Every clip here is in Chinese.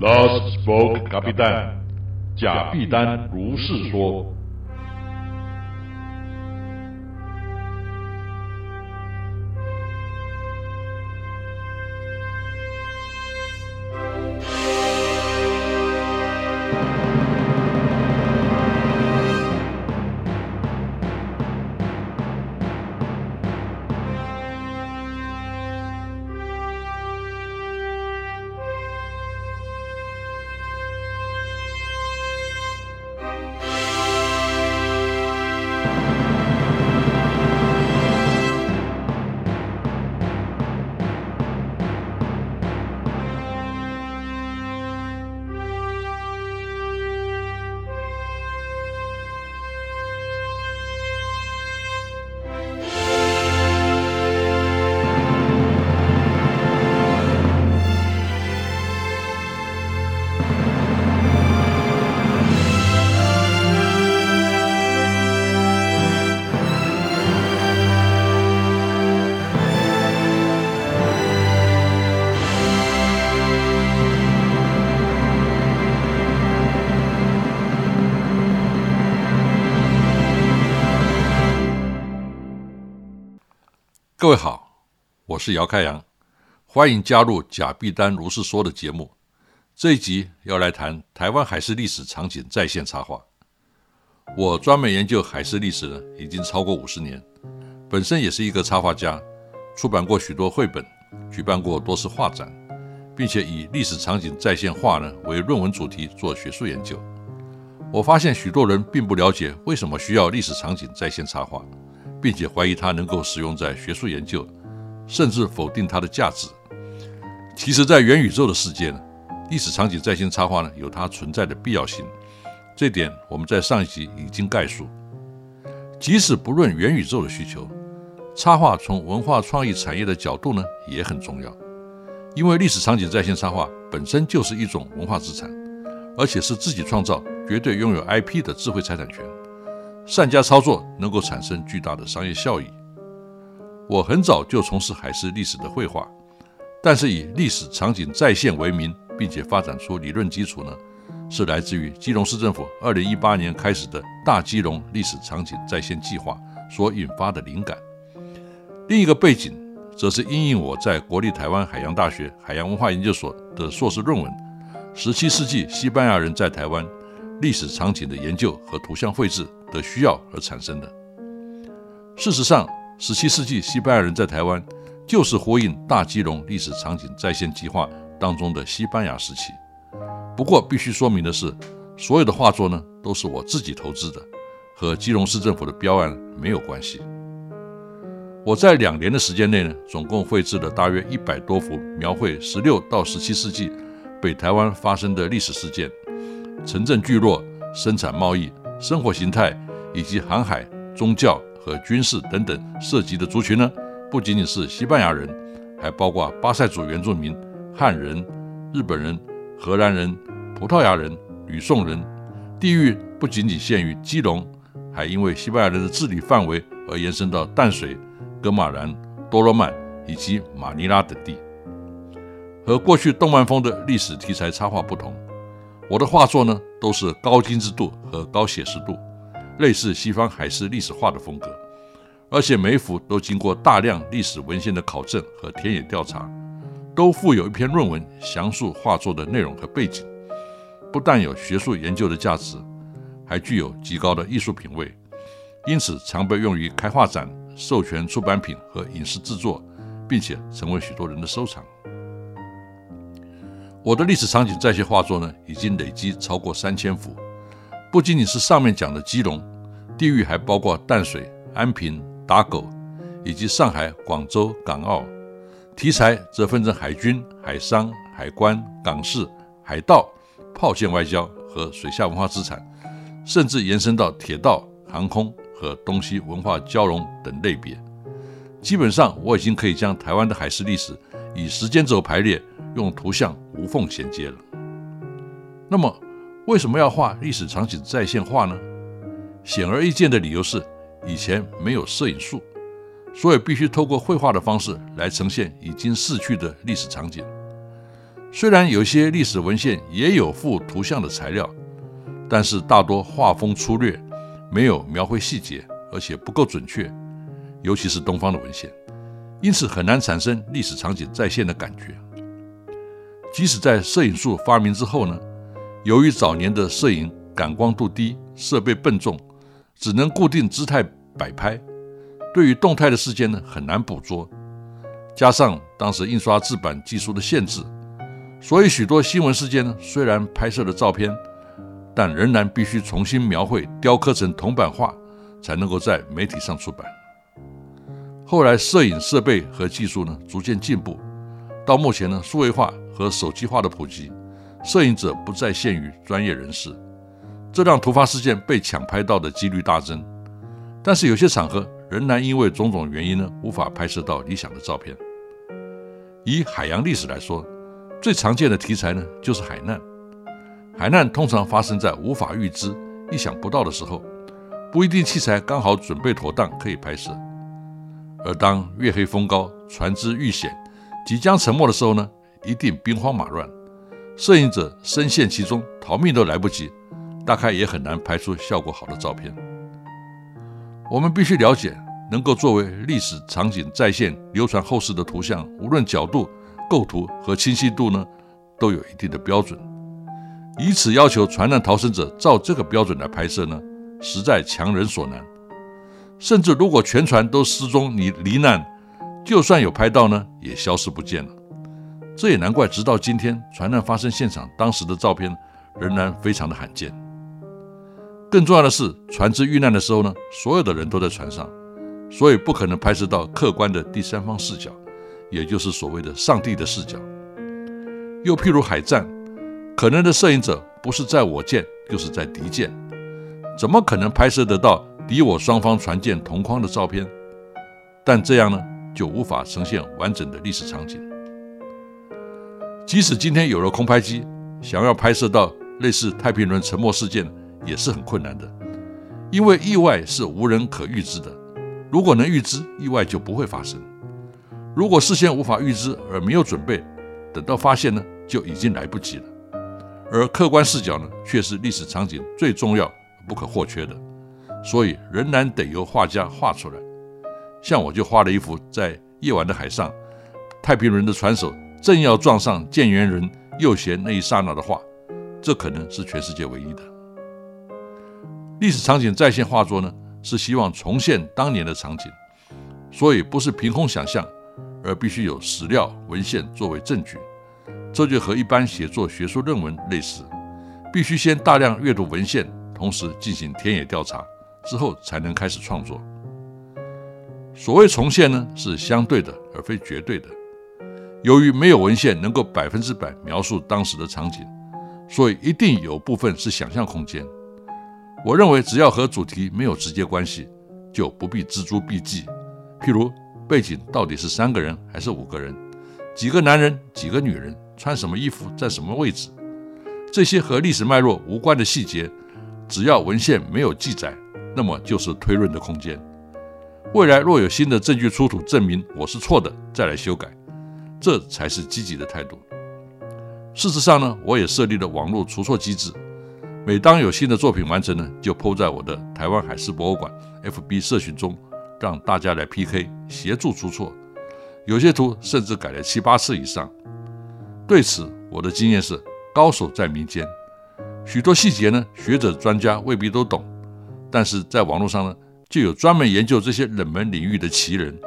Last spoke, 卡比丹，贾碧丹如是说。各位好，我是姚开阳，欢迎加入贾碧丹如是说的节目。这一集要来谈台湾海事历史场景再现插画。我专门研究海事历史呢，已经超过五十年，本身也是一个插画家，出版过许多绘本，举办过多次画展，并且以历史场景再现画呢为论文主题做学术研究。我发现许多人并不了解为什么需要历史场景再现插画。并且怀疑它能够使用在学术研究，甚至否定它的价值。其实，在元宇宙的世界呢，历史场景再现插画呢有它存在的必要性。这点我们在上一集已经概述。即使不论元宇宙的需求，插画从文化创意产业的角度呢也很重要。因为历史场景再现插画本身就是一种文化资产，而且是自己创造、绝对拥有 IP 的智慧财产权。善加操作，能够产生巨大的商业效益。我很早就从事海事历史的绘画，但是以历史场景再现为名，并且发展出理论基础呢，是来自于基隆市政府二零一八年开始的大基隆历史场景再现计划所引发的灵感。另一个背景，则是因应我在国立台湾海洋大学海洋文化研究所的硕士论文《十七世纪西班牙人在台湾历史场景的研究和图像绘制》。的需要而产生的。事实上，十七世纪西班牙人在台湾就是呼应大基隆历史场景再现计划当中的西班牙时期。不过，必须说明的是，所有的画作呢都是我自己投资的，和基隆市政府的标案没有关系。我在两年的时间内呢，总共绘制了大约一百多幅描绘十六到十七世纪北台湾发生的历史事件、城镇聚落、生产贸易。生活形态以及航海、宗教和军事等等涉及的族群呢，不仅仅是西班牙人，还包括巴塞族原住民、汉人、日本人、荷兰人、葡萄牙人、吕宋人。地域不仅仅限于基隆，还因为西班牙人的治理范围而延伸到淡水、哥马兰、多罗曼以及马尼拉等地。和过去动漫风的历史题材插画不同。我的画作呢，都是高精致度和高写实度，类似西方海事历史画的风格，而且每幅都经过大量历史文献的考证和田野调查，都附有一篇论文详述画作的内容和背景，不但有学术研究的价值，还具有极高的艺术品味，因此常被用于开画展、授权出版品和影视制作，并且成为许多人的收藏。我的历史场景再现画作呢，已经累积超过三千幅，不仅仅是上面讲的基隆地域，还包括淡水、安平、打狗，以及上海、广州、港澳。题材则分成海军、海商、海关、港市、海盗、炮舰外交和水下文化资产，甚至延伸到铁道、航空和东西文化交融等类别。基本上，我已经可以将台湾的海事历史以时间轴排列。用图像无缝衔接了。那么，为什么要画历史场景再现画呢？显而易见的理由是，以前没有摄影术，所以必须透过绘画的方式来呈现已经逝去的历史场景。虽然有些历史文献也有附图像的材料，但是大多画风粗略，没有描绘细节，而且不够准确，尤其是东方的文献，因此很难产生历史场景再现的感觉。即使在摄影术发明之后呢，由于早年的摄影感光度低，设备笨重，只能固定姿态摆拍，对于动态的事件呢很难捕捉。加上当时印刷制版技术的限制，所以许多新闻事件呢虽然拍摄了照片，但仍然必须重新描绘、雕刻成铜版画，才能够在媒体上出版。后来摄影设备和技术呢逐渐进步，到目前呢数位化。和手机化的普及，摄影者不再限于专业人士，这让突发事件被抢拍到的几率大增。但是有些场合仍然因为种种原因呢，无法拍摄到理想的照片。以海洋历史来说，最常见的题材呢就是海难。海难通常发生在无法预知、意想不到的时候，不一定器材刚好准备妥当可以拍摄。而当月黑风高、船只遇险、即将沉没的时候呢？一定兵荒马乱，摄影者深陷其中，逃命都来不及，大概也很难拍出效果好的照片。我们必须了解，能够作为历史场景再现、流传后世的图像，无论角度、构图和清晰度呢，都有一定的标准。以此要求船难逃生者照这个标准来拍摄呢，实在强人所难。甚至如果全船都失踪、你罹难，就算有拍到呢，也消失不见了。这也难怪，直到今天，船难发生现场当时的照片仍然非常的罕见。更重要的是，船只遇难的时候呢，所有的人都在船上，所以不可能拍摄到客观的第三方视角，也就是所谓的上帝的视角。又譬如海战，可能的摄影者不是在我舰，就是在敌舰，怎么可能拍摄得到敌我双方船舰同框的照片？但这样呢，就无法呈现完整的历史场景。即使今天有了空拍机，想要拍摄到类似太平轮沉没事件也是很困难的，因为意外是无人可预知的。如果能预知，意外就不会发生；如果事先无法预知而没有准备，等到发现呢，就已经来不及了。而客观视角呢，却是历史场景最重要、不可或缺的，所以仍然得由画家画出来。像我就画了一幅在夜晚的海上，太平轮的船首。正要撞上建元人右贤那一刹那的话，这可能是全世界唯一的历史场景再现画作呢？是希望重现当年的场景，所以不是凭空想象，而必须有史料文献作为证据。这就和一般写作学术论文类似，必须先大量阅读文献，同时进行田野调查，之后才能开始创作。所谓重现呢，是相对的，而非绝对的。由于没有文献能够百分之百描述当时的场景，所以一定有部分是想象空间。我认为，只要和主题没有直接关系，就不必锱铢必记。譬如背景到底是三个人还是五个人，几个男人几个女人，穿什么衣服在什么位置，这些和历史脉络无关的细节，只要文献没有记载，那么就是推论的空间。未来若有新的证据出土证明我是错的，再来修改。这才是积极的态度。事实上呢，我也设立了网络除错机制。每当有新的作品完成呢，就铺在我的台湾海事博物馆 FB 社群中，让大家来 PK 协助出错。有些图甚至改了七八次以上。对此，我的经验是：高手在民间，许多细节呢，学者专家未必都懂，但是在网络上呢，就有专门研究这些冷门领域的奇人，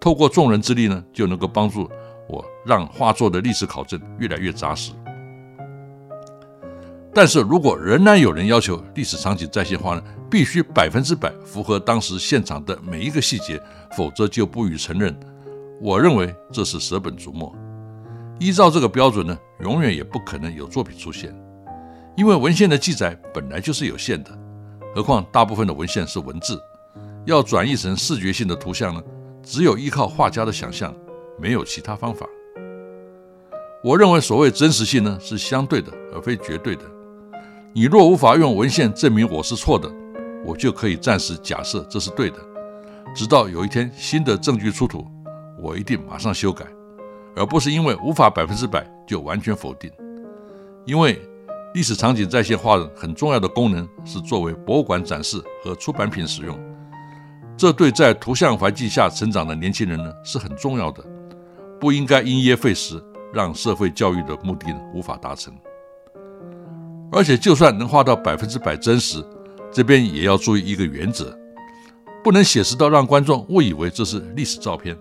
透过众人之力呢，就能够帮助。我让画作的历史考证越来越扎实，但是如果仍然有人要求历史场景再现画呢，必须百分之百符合当时现场的每一个细节，否则就不予承认。我认为这是舍本逐末。依照这个标准呢，永远也不可能有作品出现，因为文献的记载本来就是有限的，何况大部分的文献是文字，要转译成视觉性的图像呢，只有依靠画家的想象。没有其他方法。我认为所谓真实性呢，是相对的，而非绝对的。你若无法用文献证明我是错的，我就可以暂时假设这是对的，直到有一天新的证据出土，我一定马上修改，而不是因为无法百分之百就完全否定，因为历史场景再现画很重要的功能是作为博物馆展示和出版品使用，这对在图像环境下成长的年轻人呢是很重要的，不应该因噎废食，让社会教育的目的无法达成。而且，就算能画到百分之百真实，这边也要注意一个原则，不能写实到让观众误以为这是历史照片，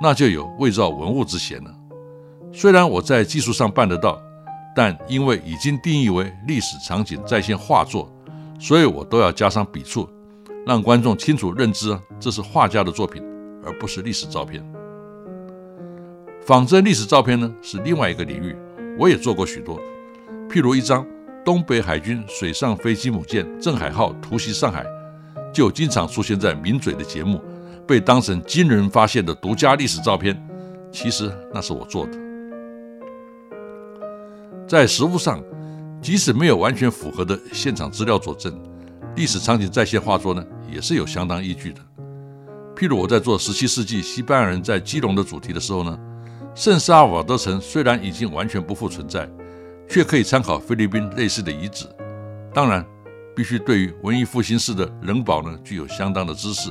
那就有伪造文物之嫌了。虽然我在技术上办得到，但因为已经定义为历史场景再现画作，所以我都要加上笔触，让观众清楚认知这是画家的作品，而不是历史照片。仿真历史照片呢，是另外一个领域，我也做过许多，譬如一张。东北海军水上飞机母舰“镇海号”突袭上海，就经常出现在名嘴的节目，被当成惊人发现的独家历史照片。其实那是我做的。在实物上，即使没有完全符合的现场资料佐证，历史场景再现画作呢，也是有相当依据的。譬如我在做17世纪西班牙人在基隆的主题的时候呢，圣萨瓦多城虽然已经完全不复存在。却可以参考菲律宾类似的遗址，当然必须对于文艺复兴式的人堡呢具有相当的知识，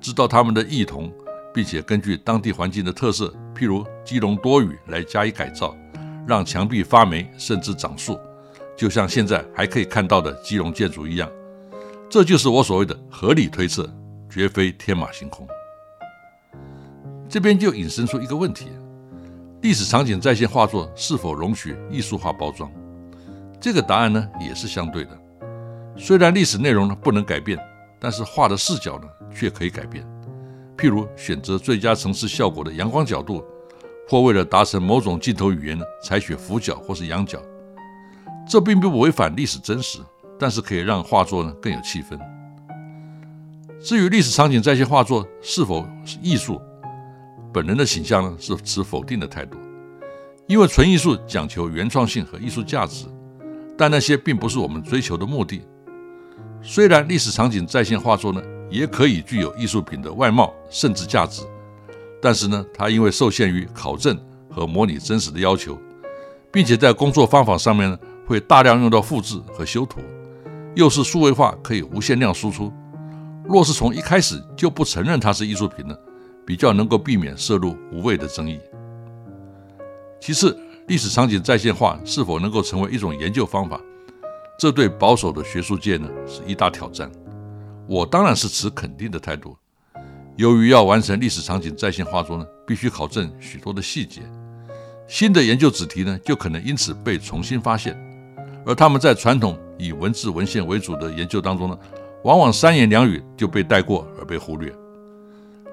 知道他们的异同，并且根据当地环境的特色，譬如基隆多雨来加以改造，让墙壁发霉甚至长树，就像现在还可以看到的基隆建筑一样。这就是我所谓的合理推测，绝非天马行空。这边就引申出一个问题。历史场景再现画作是否容许艺术化包装？这个答案呢也是相对的。虽然历史内容呢不能改变，但是画的视角呢却可以改变。譬如选择最佳城市效果的阳光角度，或为了达成某种镜头语言呢采取俯角或是仰角。这并不违反历史真实，但是可以让画作呢更有气氛。至于历史场景再现画作是否是艺术？本人的形象呢是持否定的态度，因为纯艺术讲求原创性和艺术价值，但那些并不是我们追求的目的。虽然历史场景再现画作呢也可以具有艺术品的外貌甚至价值，但是呢它因为受限于考证和模拟真实的要求，并且在工作方法上面呢会大量用到复制和修图，又是数位化可以无限量输出，若是从一开始就不承认它是艺术品呢？比较能够避免涉入无谓的争议。其次，历史场景再现化是否能够成为一种研究方法，这对保守的学术界呢是一大挑战。我当然是持肯定的态度。由于要完成历史场景再现画作呢，必须考证许多的细节，新的研究子题呢就可能因此被重新发现，而他们在传统以文字文献为主的研究当中呢，往往三言两语就被带过而被忽略。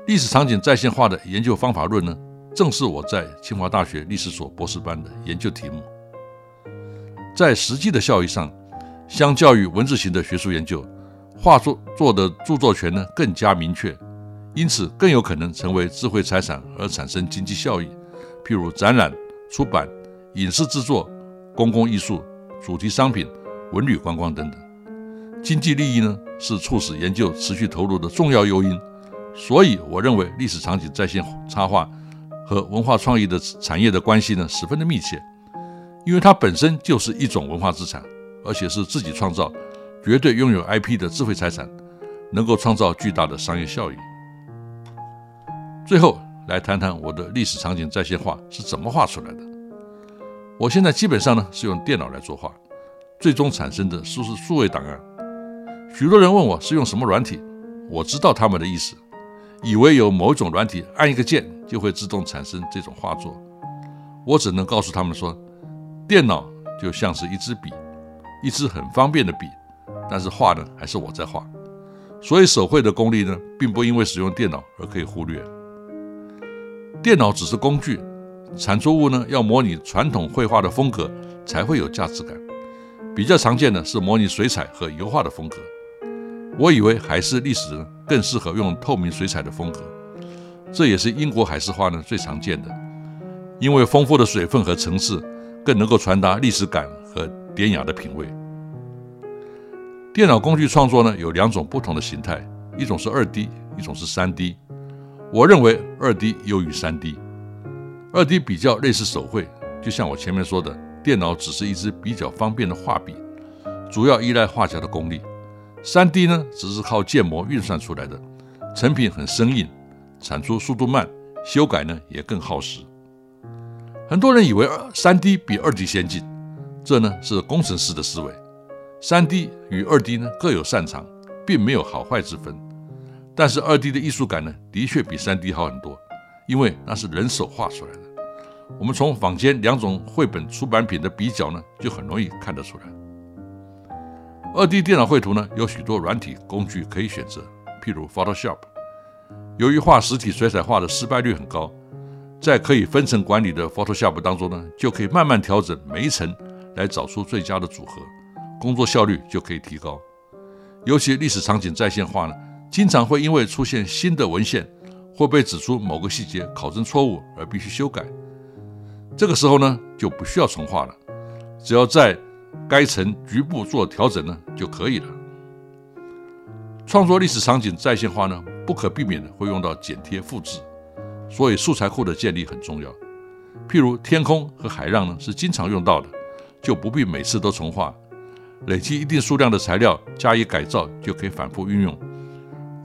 历史场景再现化的研究方法论呢，正是我在清华大学历史所博士班的研究题目。在实际的效益上，相较于文字型的学术研究，画作做的著作权呢更加明确，因此更有可能成为智慧财产而产生经济效益，譬如展览、出版、影视制作、公共艺术、主题商品、文旅观光等等。经济利益呢，是促使研究持续投入的重要诱因。所以，我认为历史场景再现插画和文化创意的产业的关系呢，十分的密切，因为它本身就是一种文化资产，而且是自己创造、绝对拥有 IP 的智慧财产，能够创造巨大的商业效益。最后，来谈谈我的历史场景再现画是怎么画出来的。我现在基本上呢是用电脑来作画，最终产生的数是数位档案。许多人问我是用什么软体，我知道他们的意思。以为有某种软体按一个键就会自动产生这种画作，我只能告诉他们说，电脑就像是一支笔，一支很方便的笔，但是画呢还是我在画，所以手绘的功力呢，并不因为使用电脑而可以忽略。电脑只是工具，产出物呢要模拟传统绘画的风格才会有价值感，比较常见的是模拟水彩和油画的风格。我以为海事历史更适合用透明水彩的风格，这也是英国海事画呢最常见的，因为丰富的水分和层次更能够传达历史感和典雅的品味。电脑工具创作呢有两种不同的形态，一种是二 D，一种是三 D。我认为二 D 优于三 D，二 D 比较类似手绘，就像我前面说的，电脑只是一支比较方便的画笔，主要依赖画家的功力。三 D 呢，只是靠建模运算出来的，成品很生硬，产出速度慢，修改呢也更耗时。很多人以为三 D 比二 D 先进，这呢是工程师的思维。三 D 与二 D 呢各有擅长，并没有好坏之分。但是二 D 的艺术感呢，的确比三 D 好很多，因为那是人手画出来的。我们从坊间两种绘本出版品的比较呢，就很容易看得出来。二 D 电脑绘图呢，有许多软体工具可以选择，譬如 Photoshop。由于画实体水彩画的失败率很高，在可以分层管理的 Photoshop 当中呢，就可以慢慢调整每一层，来找出最佳的组合，工作效率就可以提高。尤其历史场景再现画呢，经常会因为出现新的文献，或被指出某个细节考证错误而必须修改。这个时候呢，就不需要重画了，只要在该层局部做调整呢就可以了。创作历史场景在线化呢，不可避免的会用到剪贴复制，所以素材库的建立很重要。譬如天空和海浪呢，是经常用到的，就不必每次都重画，累积一定数量的材料加以改造，就可以反复运用。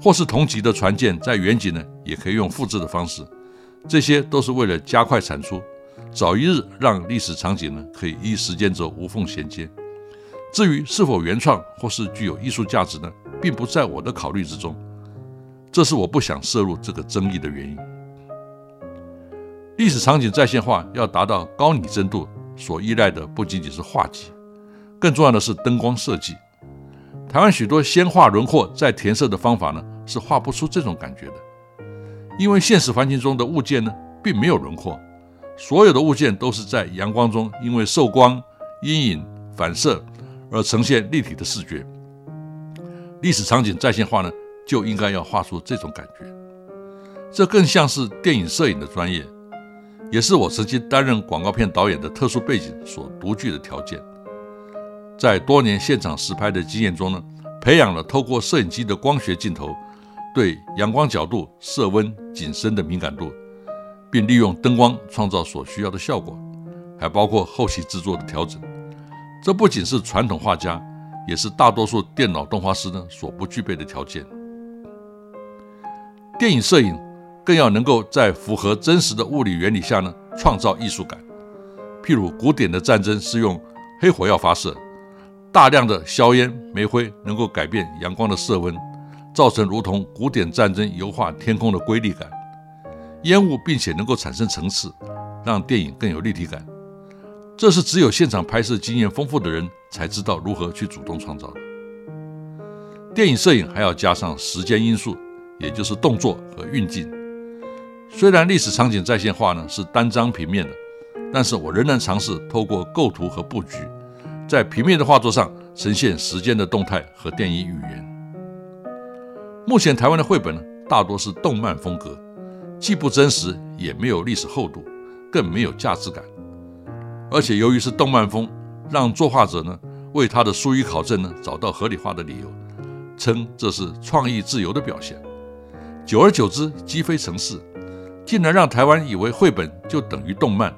或是同级的船舰在远景呢，也可以用复制的方式，这些都是为了加快产出。早一日让历史场景呢可以依时间轴无缝衔接。至于是否原创或是具有艺术价值呢，并不在我的考虑之中。这是我不想涉入这个争议的原因。历史场景在线化要达到高拟真度，所依赖的不仅仅是画技，更重要的是灯光设计。台湾许多先画轮廓再填色的方法呢，是画不出这种感觉的，因为现实环境中的物件呢，并没有轮廓。所有的物件都是在阳光中，因为受光、阴影、反射而呈现立体的视觉。历史场景在线化呢，就应该要画出这种感觉。这更像是电影摄影的专业，也是我曾经担任广告片导演的特殊背景所独具的条件。在多年现场实拍的经验中呢，培养了透过摄影机的光学镜头对阳光角度、色温、景深的敏感度。并利用灯光创造所需要的效果，还包括后期制作的调整。这不仅是传统画家，也是大多数电脑动画师呢所不具备的条件。电影摄影更要能够在符合真实的物理原理下呢创造艺术感。譬如古典的战争是用黑火药发射，大量的硝烟、煤灰能够改变阳光的色温，造成如同古典战争油画天空的瑰丽感。烟雾，并且能够产生层次，让电影更有立体感。这是只有现场拍摄经验丰富的人才知道如何去主动创造的。电影摄影还要加上时间因素，也就是动作和运镜。虽然历史场景在线画呢是单张平面的，但是我仍然尝试透过构图和布局，在平面的画作上呈现时间的动态和电影语言。目前台湾的绘本呢，大多是动漫风格。既不真实，也没有历史厚度，更没有价值感。而且由于是动漫风，让作画者呢为他的疏于考证呢找到合理化的理由，称这是创意自由的表现。久而久之，积非成是，竟然让台湾以为绘本就等于动漫。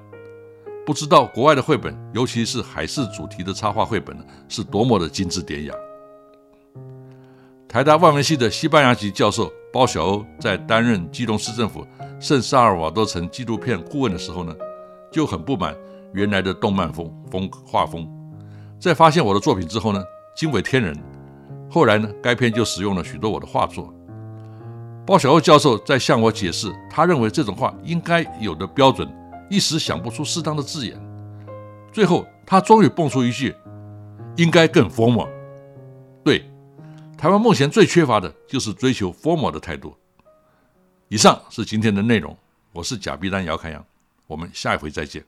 不知道国外的绘本，尤其是海事主题的插画绘本呢，是多么的精致典雅。台大外文系的西班牙籍教授。包小欧在担任基隆市政府圣萨尔瓦多城纪录片顾问的时候呢，就很不满原来的动漫风风画风。在发现我的作品之后呢，惊为天人。后来呢，该片就使用了许多我的画作。包小欧教授在向我解释，他认为这种画应该有的标准，一时想不出适当的字眼。最后，他终于蹦出一句：“应该更 formal。”对。台湾目前最缺乏的就是追求 formal 的态度。以上是今天的内容，我是假币丹姚开阳，我们下一回再见。